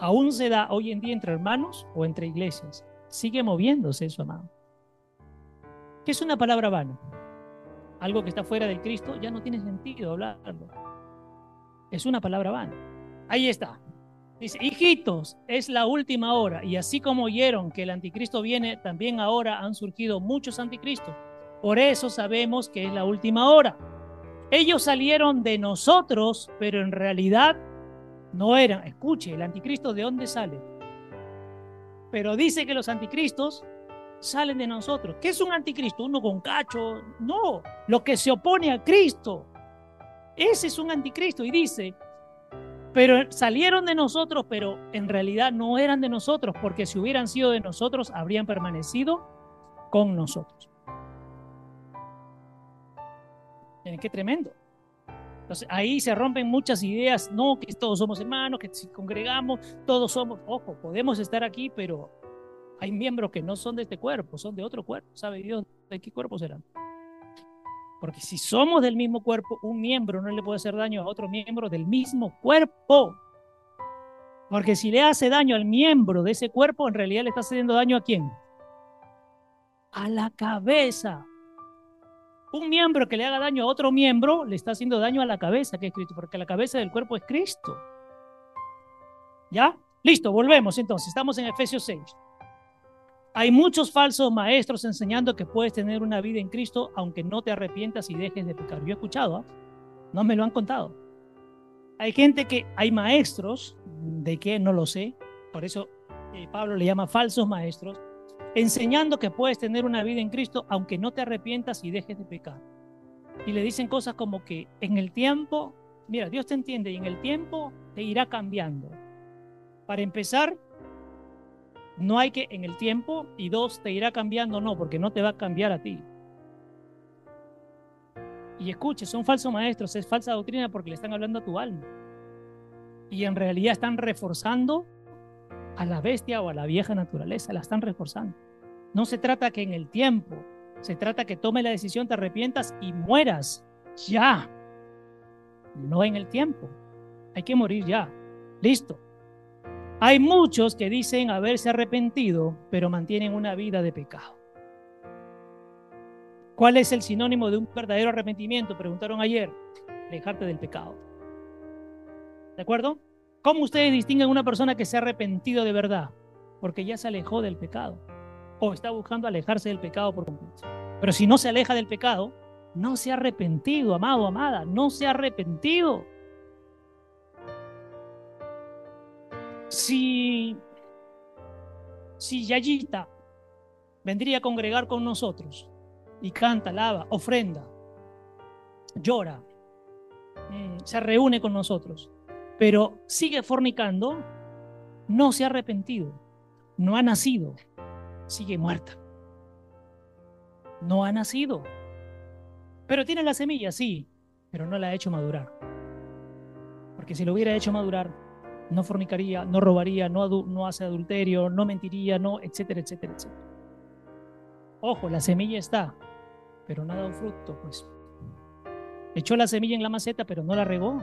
aún se da hoy en día entre hermanos o entre iglesias. Sigue moviéndose eso, amado. ¿Qué es una palabra vana? Algo que está fuera del Cristo, ya no tiene sentido hablarlo. Es una palabra vana. Ahí está. Dice, hijitos, es la última hora. Y así como oyeron que el anticristo viene, también ahora han surgido muchos anticristos. Por eso sabemos que es la última hora. Ellos salieron de nosotros, pero en realidad no eran. Escuche, el anticristo de dónde sale. Pero dice que los anticristos salen de nosotros. ¿Qué es un anticristo? Uno con cacho. No, lo que se opone a Cristo. Ese es un anticristo. Y dice, pero salieron de nosotros, pero en realidad no eran de nosotros, porque si hubieran sido de nosotros, habrían permanecido con nosotros. Miren, qué tremendo. Entonces ahí se rompen muchas ideas, no, que todos somos hermanos, que si congregamos, todos somos, ojo, podemos estar aquí, pero hay miembros que no son de este cuerpo, son de otro cuerpo. ¿Sabe Dios de qué cuerpo serán? Porque si somos del mismo cuerpo, un miembro no le puede hacer daño a otro miembro del mismo cuerpo. Porque si le hace daño al miembro de ese cuerpo, en realidad le está haciendo daño a quién? A la cabeza. Un miembro que le haga daño a otro miembro le está haciendo daño a la cabeza, que es Cristo, porque la cabeza del cuerpo es Cristo. ¿Ya? Listo, volvemos entonces. Estamos en Efesios 6. Hay muchos falsos maestros enseñando que puedes tener una vida en Cristo aunque no te arrepientas y dejes de pecar. Yo he escuchado, ¿ah? no me lo han contado. Hay gente que, hay maestros, de qué no lo sé, por eso eh, Pablo le llama falsos maestros, enseñando que puedes tener una vida en Cristo aunque no te arrepientas y dejes de pecar. Y le dicen cosas como que en el tiempo, mira, Dios te entiende y en el tiempo te irá cambiando. Para empezar, no hay que en el tiempo y dos, te irá cambiando, no, porque no te va a cambiar a ti. Y escuche, son falsos maestros, es falsa doctrina porque le están hablando a tu alma. Y en realidad están reforzando a la bestia o a la vieja naturaleza, la están reforzando. No se trata que en el tiempo, se trata que tome la decisión, te arrepientas y mueras ya. No en el tiempo. Hay que morir ya. Listo. Hay muchos que dicen haberse arrepentido, pero mantienen una vida de pecado. ¿Cuál es el sinónimo de un verdadero arrepentimiento? Preguntaron ayer. Alejarte del pecado. ¿De acuerdo? ¿Cómo ustedes distinguen una persona que se ha arrepentido de verdad? Porque ya se alejó del pecado. O está buscando alejarse del pecado por completo. Pero si no se aleja del pecado, no se ha arrepentido, amado, amada. No se ha arrepentido. si, si Yayita vendría a congregar con nosotros y canta, lava, ofrenda, llora, mm, se reúne con nosotros, pero sigue fornicando, no se ha arrepentido, no ha nacido, sigue muerta. No ha nacido. Pero tiene la semilla, sí, pero no la ha hecho madurar. Porque si lo hubiera hecho madurar, no fornicaría, no robaría, no, no hace adulterio, no mentiría, no, etcétera, etcétera, etcétera. Ojo, la semilla está, pero no ha dado fruto, pues. Echó la semilla en la maceta, pero no la regó.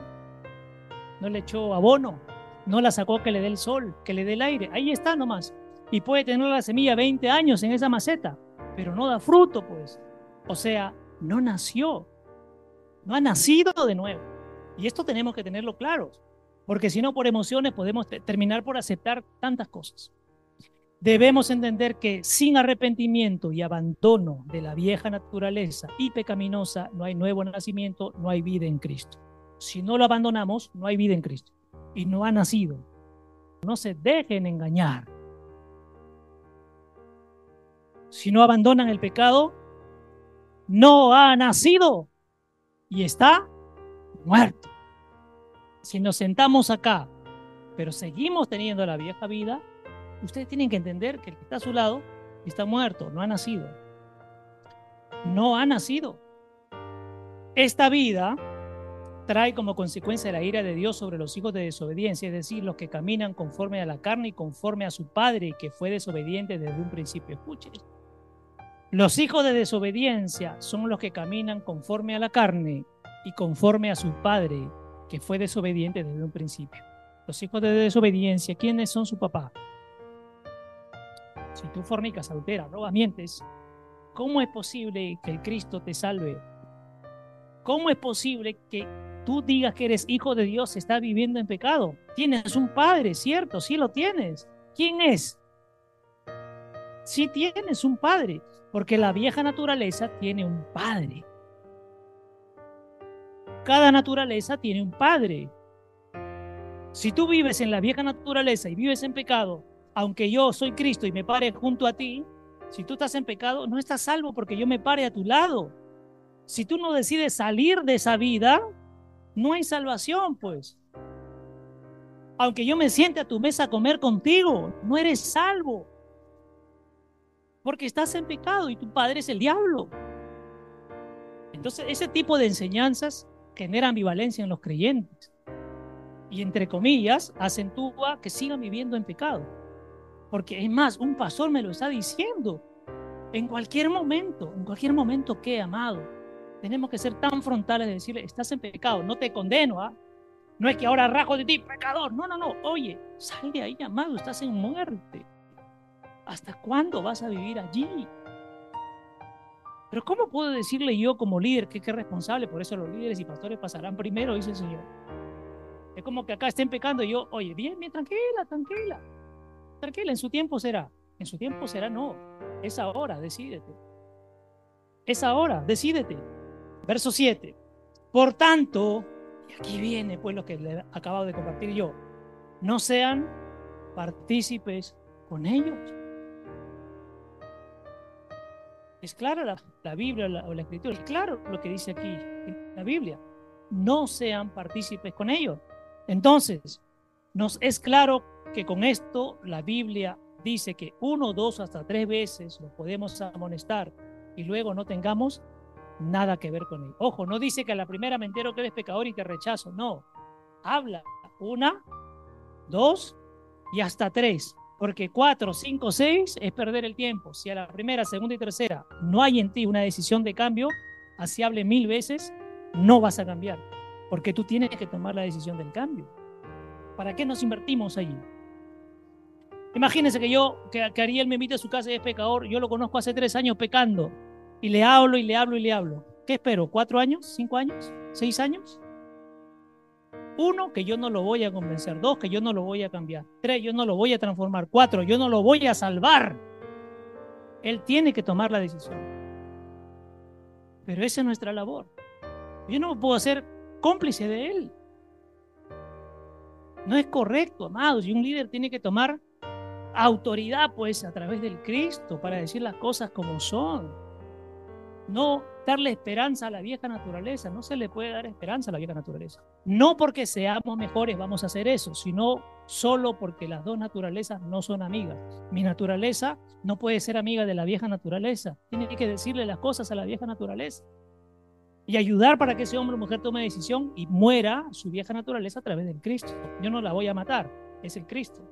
No le echó abono, no la sacó que le dé el sol, que le dé el aire. Ahí está nomás. Y puede tener la semilla 20 años en esa maceta, pero no da fruto, pues. O sea, no nació. No ha nacido de nuevo. Y esto tenemos que tenerlo claro porque si no por emociones podemos terminar por aceptar tantas cosas. Debemos entender que sin arrepentimiento y abandono de la vieja naturaleza y pecaminosa no hay nuevo nacimiento, no hay vida en Cristo. Si no lo abandonamos, no hay vida en Cristo y no ha nacido. No se dejen engañar. Si no abandonan el pecado, no ha nacido y está muerto. si nos sentamos acá, pero seguimos teniendo la vieja vida, ustedes tienen que entender que el que está a su lado está muerto, no ha nacido. No ha nacido. Esta vida trae como consecuencia la ira de Dios sobre los hijos de desobediencia, es decir, los que caminan conforme a la carne y conforme a su padre, que fue desobediente desde un principio. Escuchen. Los hijos de desobediencia son los que caminan conforme a la carne y conforme a su padre, que fue desobediente desde un principio. Los hijos de desobediencia, ¿quiénes son su papá? Si tú fornicas, adulteras, robas, mientes, ¿cómo es posible que el Cristo te salve? ¿Cómo es posible que tú digas que eres hijo de Dios, estás viviendo en pecado. Tienes un padre, cierto, sí lo tienes. ¿Quién es? Sí tienes un padre, porque la vieja naturaleza tiene un padre. Cada naturaleza tiene un padre. Si tú vives en la vieja naturaleza y vives en pecado, aunque yo soy Cristo y me pare junto a ti, si tú estás en pecado, no estás salvo porque yo me pare a tu lado. Si tú no decides salir de esa vida, no hay salvación, pues. Aunque yo me siente a tu mesa a comer contigo, no eres salvo. Porque estás en pecado y tu padre es el diablo. Entonces, ese tipo de enseñanzas genera ambivalencia en los creyentes. Y entre comillas, acentúa que sigan viviendo en pecado. Porque es más, un pastor me lo está diciendo. En cualquier momento, en cualquier momento que, amado, tenemos que ser tan frontales de decirle, estás en pecado, no te condeno, ¿ah? No es que ahora rajo de ti, pecador. No, no, no. Oye, sal de ahí, amado, estás en muerte. ¿Hasta cuándo vas a vivir allí? Pero ¿cómo puedo decirle yo como líder que, es responsable? Por eso los líderes y pastores pasarán primero, dice el Señor. Es como que acá estén pecando y yo, oye, bien, bien, tranquila, tranquila. Tranquila, en su tiempo será. En su tiempo será, no. Es ahora, decídete. Es ahora, decídete. Verso 7. Por tanto, y aquí viene pues lo que le acabo de compartir yo, no sean partícipes con ellos. Es clara la, Biblia o la Escritura, es claro lo que dice aquí la Biblia. No sean partícipes con ellos. Entonces, nos es claro que con esto la Biblia dice que uno, dos, hasta tres veces lo podemos amonestar y luego no tengamos nada que ver con él. Ojo, no dice que a la primera me entero que eres pecador y te rechazo, no. Habla una, dos y hasta tres. Porque cuatro, cinco, seis es perder el tiempo. Si a la primera, segunda y tercera no hay en ti una decisión de cambio, así hable mil veces, no vas a cambiar. Porque tú tienes que tomar la decisión del cambio. ¿Para qué nos invertimos allí? Imagínense que yo, que, que Ariel me invite a su casa y es pecador, yo lo conozco hace tres años pecando y le hablo y le hablo y le hablo. ¿Qué espero? ¿Cuatro años? ¿Cinco años? ¿Seis años? Uno, que yo no lo voy a convencer. Dos, que yo no lo voy a cambiar. Tres, yo no lo voy a transformar. Cuatro, yo no lo voy a salvar. Él tiene que tomar la decisión. Pero esa es nuestra labor. Yo no puedo ser cómplice de él. No es correcto, amados. Y un líder tiene que tomar autoridad, pues, a través del Cristo para decir las cosas como son no darle esperanza a la vieja naturaleza, no se le puede dar esperanza a la vieja naturaleza. No porque seamos mejores vamos a hacer eso, sino solo porque las dos naturalezas no son amigas. Mi naturaleza no puede ser amiga de la vieja naturaleza, tiene que decirle las cosas a la vieja naturaleza y ayudar para que ese hombre o mujer tome decisión y muera su vieja naturaleza a través del Cristo. Yo no la voy a matar, es el Cristo.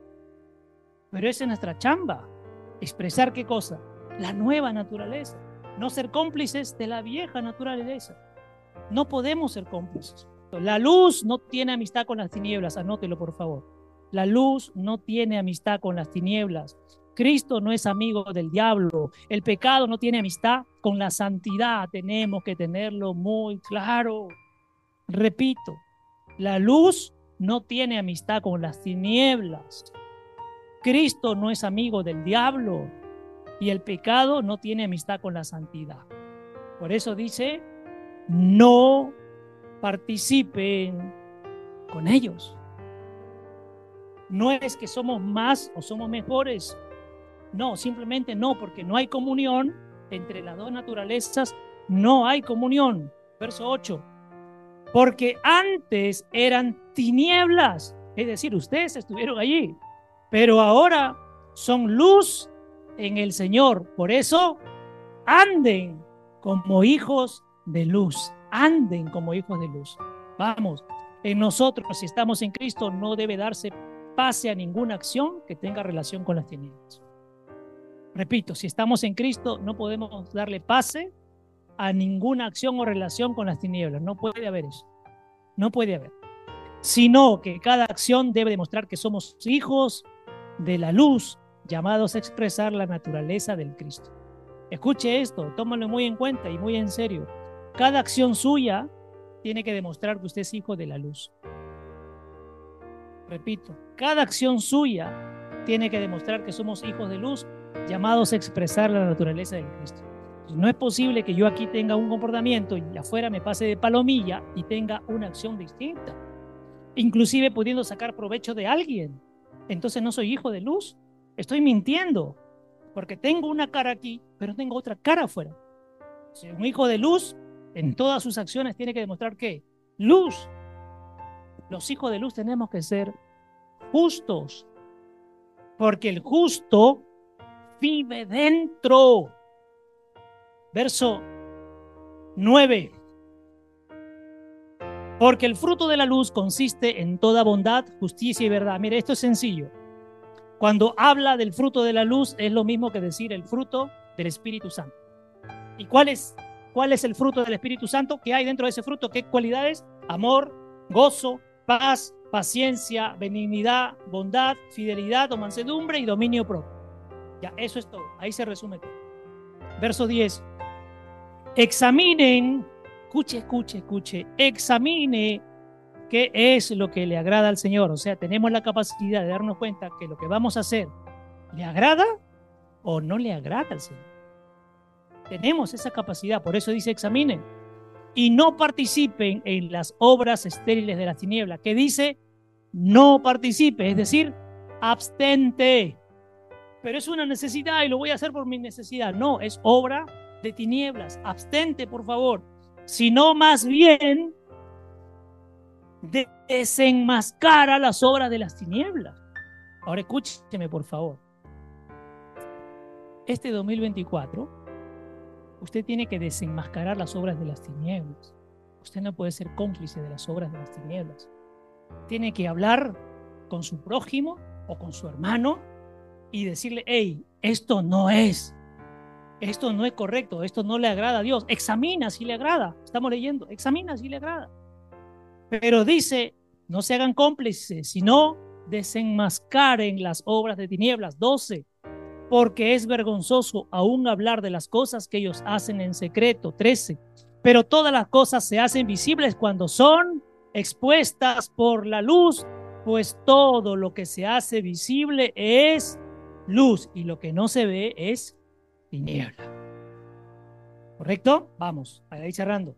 Pero esa es nuestra chamba, expresar qué cosa, la nueva naturaleza no ser cómplices de la vieja naturaleza. No podemos ser cómplices. La luz no tiene amistad con las tinieblas, anótelo por favor. La luz no tiene amistad con las tinieblas. Cristo no es amigo del diablo. El pecado no tiene amistad con la santidad. Tenemos que tenerlo muy claro. Repito, la luz no tiene amistad con las tinieblas. Cristo no es amigo del diablo. Y el pecado no tiene amistad con la santidad. Por eso dice, no participen con ellos. No es que somos más o somos mejores. No, simplemente no, porque no hay comunión entre las dos naturalezas. No hay comunión. Verso 8. Porque antes eran tinieblas, es decir, ustedes estuvieron allí, pero ahora son luz en el Señor. Por eso anden como hijos de luz, anden como hijos de luz. Vamos, en nosotros, si estamos en Cristo, no debe darse pase a ninguna acción que tenga relación con las tinieblas. Repito, si estamos en Cristo, no podemos darle pase a ninguna acción o relación con las tinieblas. No puede haber eso. No puede haber. Sino que cada acción debe demostrar que somos hijos de la luz, llamados a expresar la naturaleza del Cristo. Escuche esto, tómalo muy en cuenta y muy en serio. Cada acción suya tiene que demostrar que usted es hijo de la luz. Repito, cada acción suya tiene que demostrar que somos hijos de luz, llamados a expresar la naturaleza del Cristo. No es posible que yo aquí tenga un comportamiento y afuera me pase de palomilla y tenga una acción distinta, inclusive pudiendo sacar provecho de alguien. Entonces no soy hijo de luz, estoy mintiendo, porque tengo una cara aquí, pero tengo otra cara afuera. Si un hijo de luz en todas sus acciones tiene que demostrar que luz. Los hijos de luz tenemos que ser justos, porque el justo vive dentro. Verso 9. Porque el fruto de la luz consiste en toda bondad, justicia y verdad. Mire, esto es sencillo. Cuando habla del fruto de la luz es lo mismo que decir el fruto del Espíritu Santo. ¿Y cuál es, cuál es el fruto del Espíritu Santo? ¿Qué hay dentro de ese fruto? ¿Qué cualidades? Amor, gozo, paz, paciencia, benignidad, bondad, fidelidad o mansedumbre y dominio propio. Ya, eso es todo. Ahí se resume todo. Verso 10 examinen, escuche, escuche, escuche, examine qué es lo que le agrada al Señor. O sea, tenemos la capacidad de darnos cuenta que lo que vamos a hacer le agrada o no le agrada al Señor. Tenemos esa capacidad, por eso dice examinen. Y no participen en las obras estériles de las tinieblas, que dice no participe, es decir, abstente. Pero es una necesidad y lo voy a hacer por mi necesidad. No, es obra de tinieblas. Abstente, por favor. Sino más bien desenmascara las obras de las tinieblas. Ahora escúcheme, por favor. Este 2024, usted tiene que desenmascarar las obras de las tinieblas. Usted no puede ser cómplice de las obras de las tinieblas. Tiene que hablar con su prójimo o con su hermano y decirle, hey, esto no es esto no es correcto, esto no le agrada a Dios. Examina si le agrada. Estamos leyendo, examina si le agrada. Pero dice, no se hagan cómplices, sino desenmascaren las obras de tinieblas. 12. Porque es vergonzoso aún hablar de las cosas que ellos hacen en secreto. 13. Pero todas las cosas se hacen visibles cuando son expuestas por la luz, pues todo lo que se hace visible es luz y lo que no se ve es tiniebla. ¿Correcto? Vamos, ahí cerrando.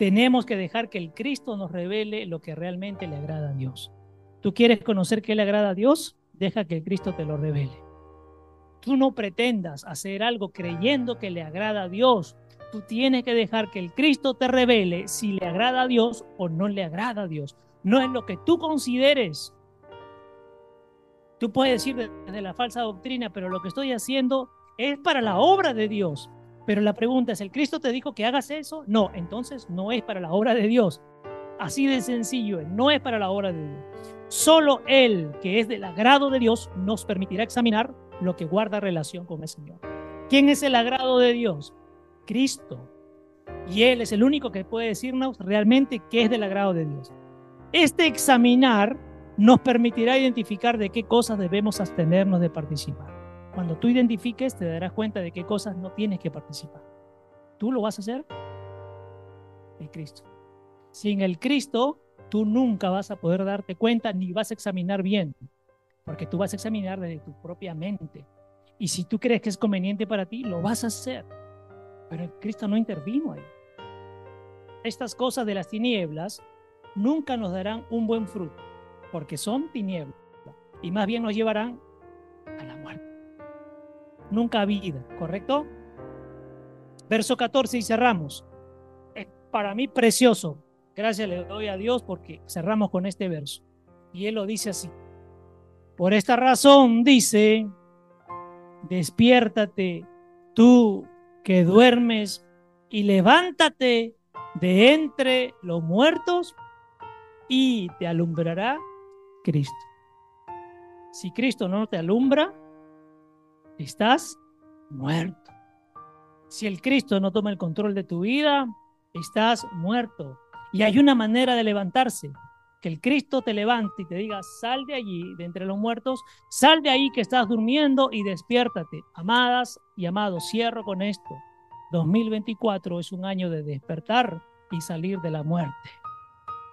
Tenemos que dejar que el Cristo nos revele lo que realmente le agrada a Dios. ¿Tú quieres conocer qué le agrada a Dios? Deja que el Cristo te lo revele. Tú no pretendas hacer algo creyendo que le agrada a Dios. Tú tienes que dejar que el Cristo te revele si le agrada a Dios o no le agrada a Dios. No es lo que tú consideres. Tú puedes decir desde la falsa doctrina, pero lo que estoy haciendo es para la obra de Dios. Pero la pregunta es, ¿el Cristo te dijo que hagas eso? No, entonces no es para la obra de Dios. Así de sencillo, no es para la obra de Dios. Solo Él, que es del agrado de Dios, nos permitirá examinar lo que guarda relación con el Señor. ¿Quién es el agrado de Dios? Cristo. Y Él es el único que puede decirnos realmente qué es del agrado de Dios. Este examinar nos permitirá identificar de qué cosas debemos abstenernos de participar. Cuando tú identifiques, te darás cuenta de qué cosas no tienes que participar. ¿Tú lo vas a hacer? El Cristo. Sin el Cristo, tú nunca vas a poder darte cuenta ni vas a examinar bien, porque tú vas a examinar desde tu propia mente. Y si tú crees que es conveniente para ti, lo vas a hacer. Pero el Cristo no intervino ahí. Estas cosas de las tinieblas nunca nos darán un buen fruto, porque son tinieblas, y más bien nos llevarán a la muerte nunca vida, ¿correcto? Verso 14 y cerramos. Para mí precioso. gracias le doy a Dios porque cerramos con este verso. Y él lo dice así. Por esta razón dice, despiértate tú que duermes y levántate de entre los muertos y te alumbrará Cristo. Si Cristo no te alumbra, estás muerto. Si el Cristo no toma el control de tu vida, estás muerto. Y hay una manera de levantarse, que el Cristo te levante y te diga, sal de allí, de entre los muertos, sal de ahí que estás durmiendo y despiértate. Amadas y amados, cierro con esto. 2024 es un año de despertar y salir de la muerte.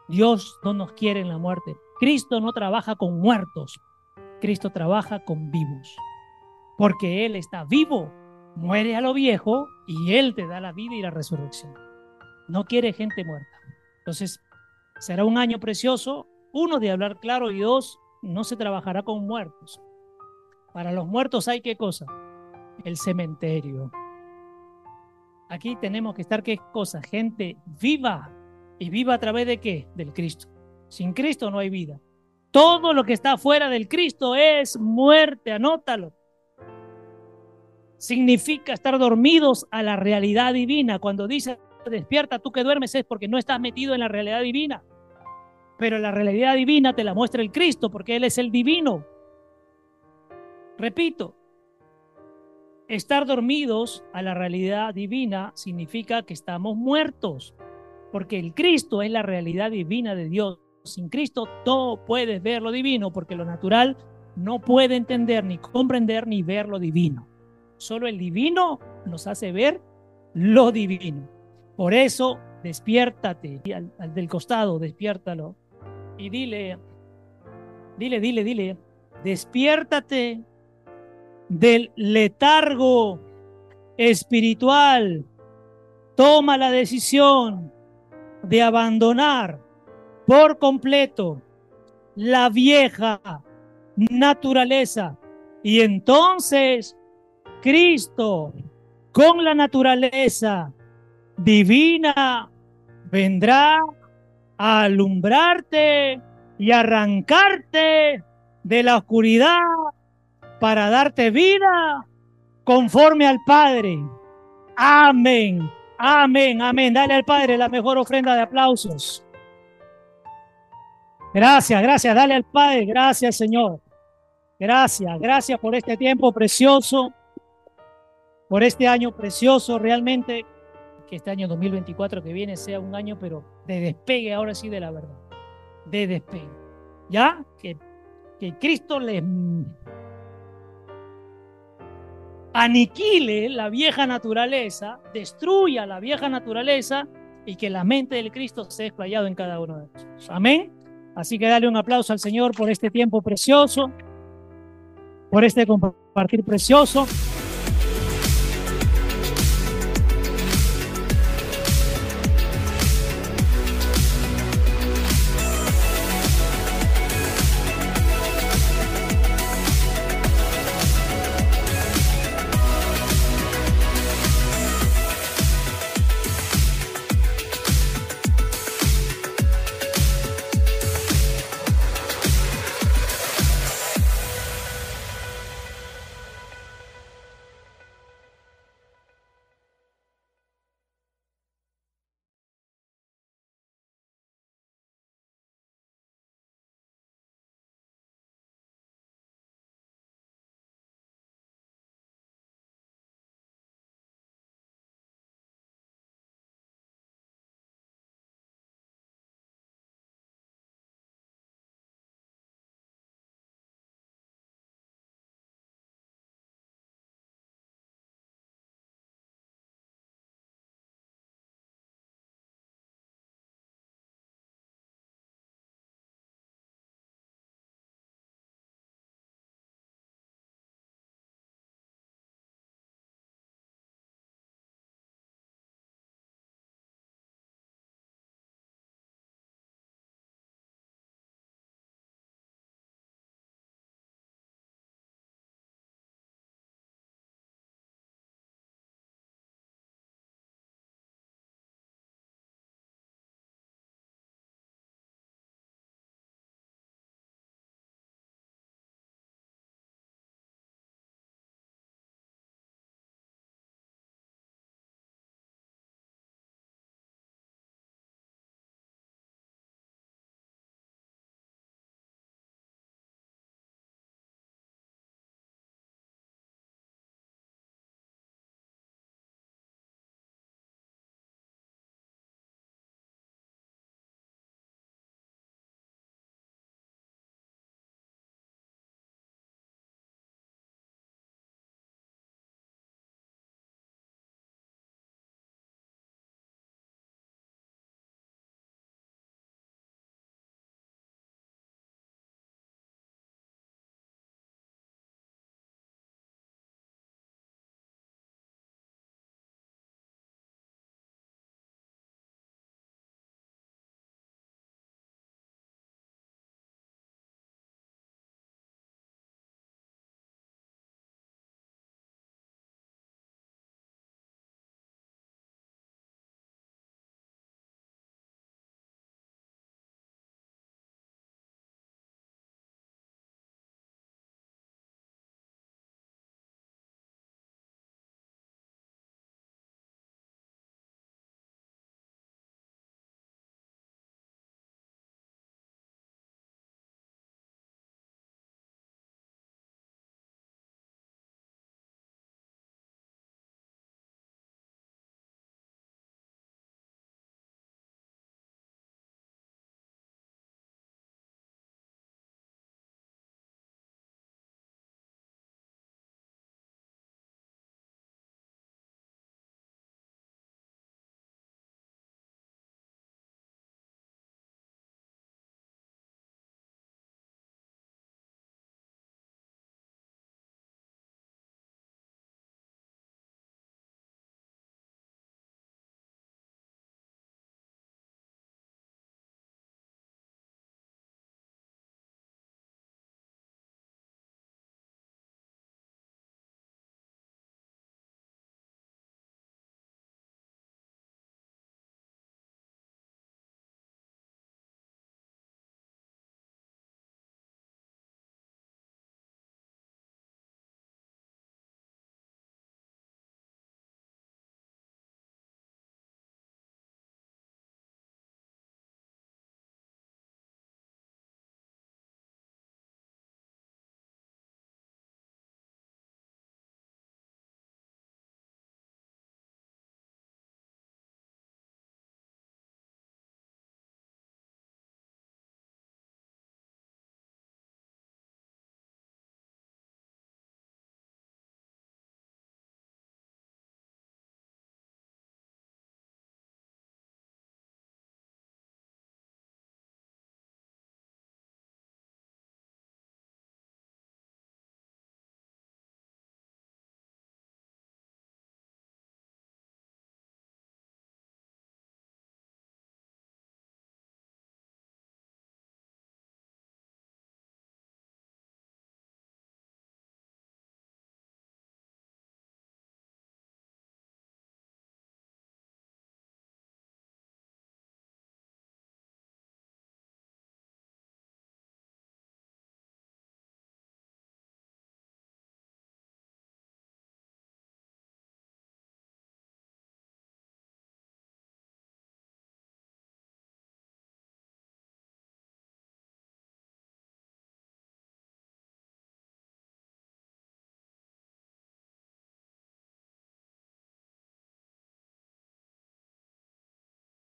Dios no nos quiere en la muerte. Cristo no trabaja con muertos, Cristo trabaja con vivos. Porque Él está vivo, muere a lo viejo y Él te da la vida y la resurrección. No quiere gente muerta. Entonces, será un año precioso, uno de hablar claro y dos, no se trabajará con muertos. Para los muertos hay qué cosa? El cementerio. Aquí tenemos que estar qué cosa? Gente viva. ¿Y viva a través de qué? Del Cristo. Sin Cristo no hay vida. Todo lo que está fuera del Cristo es muerte, anótalo. Significa estar dormidos a la realidad divina. Cuando dice despierta, tú que duermes es porque no estás metido en la realidad divina. Pero la realidad divina te la muestra el Cristo porque Él es el divino. Repito, estar dormidos a la realidad divina significa que estamos muertos, porque el Cristo es la realidad divina de Dios. Sin Cristo no puedes ver lo divino, porque lo natural no puede entender, ni comprender, ni ver lo divino. Solo el divino nos hace ver lo divino. Por eso, despiértate del costado, despiértalo y dile, dile, dile, dile, despiértate del letargo espiritual. Toma la decisión de abandonar por completo la vieja naturaleza. Y entonces Cristo con la naturaleza divina vendrá a alumbrarte y arrancarte de la oscuridad para darte vida conforme al Padre. Amén, amén, amén. Dale al Padre la mejor ofrenda de aplausos. Gracias, gracias. Dale al Padre. Gracias, Señor. Gracias, gracias por este tiempo precioso, por este año precioso realmente que este año 2024 que viene sea un año, pero de despegue ahora sí de la verdad, de despegue. ¿Ya? Que, que Cristo les aniquile la vieja naturaleza, destruya la vieja naturaleza y que la mente del Cristo sea explayado en cada uno de nosotros. Amén. Así que dale un aplauso al Señor por este tiempo precioso, por este compartir precioso.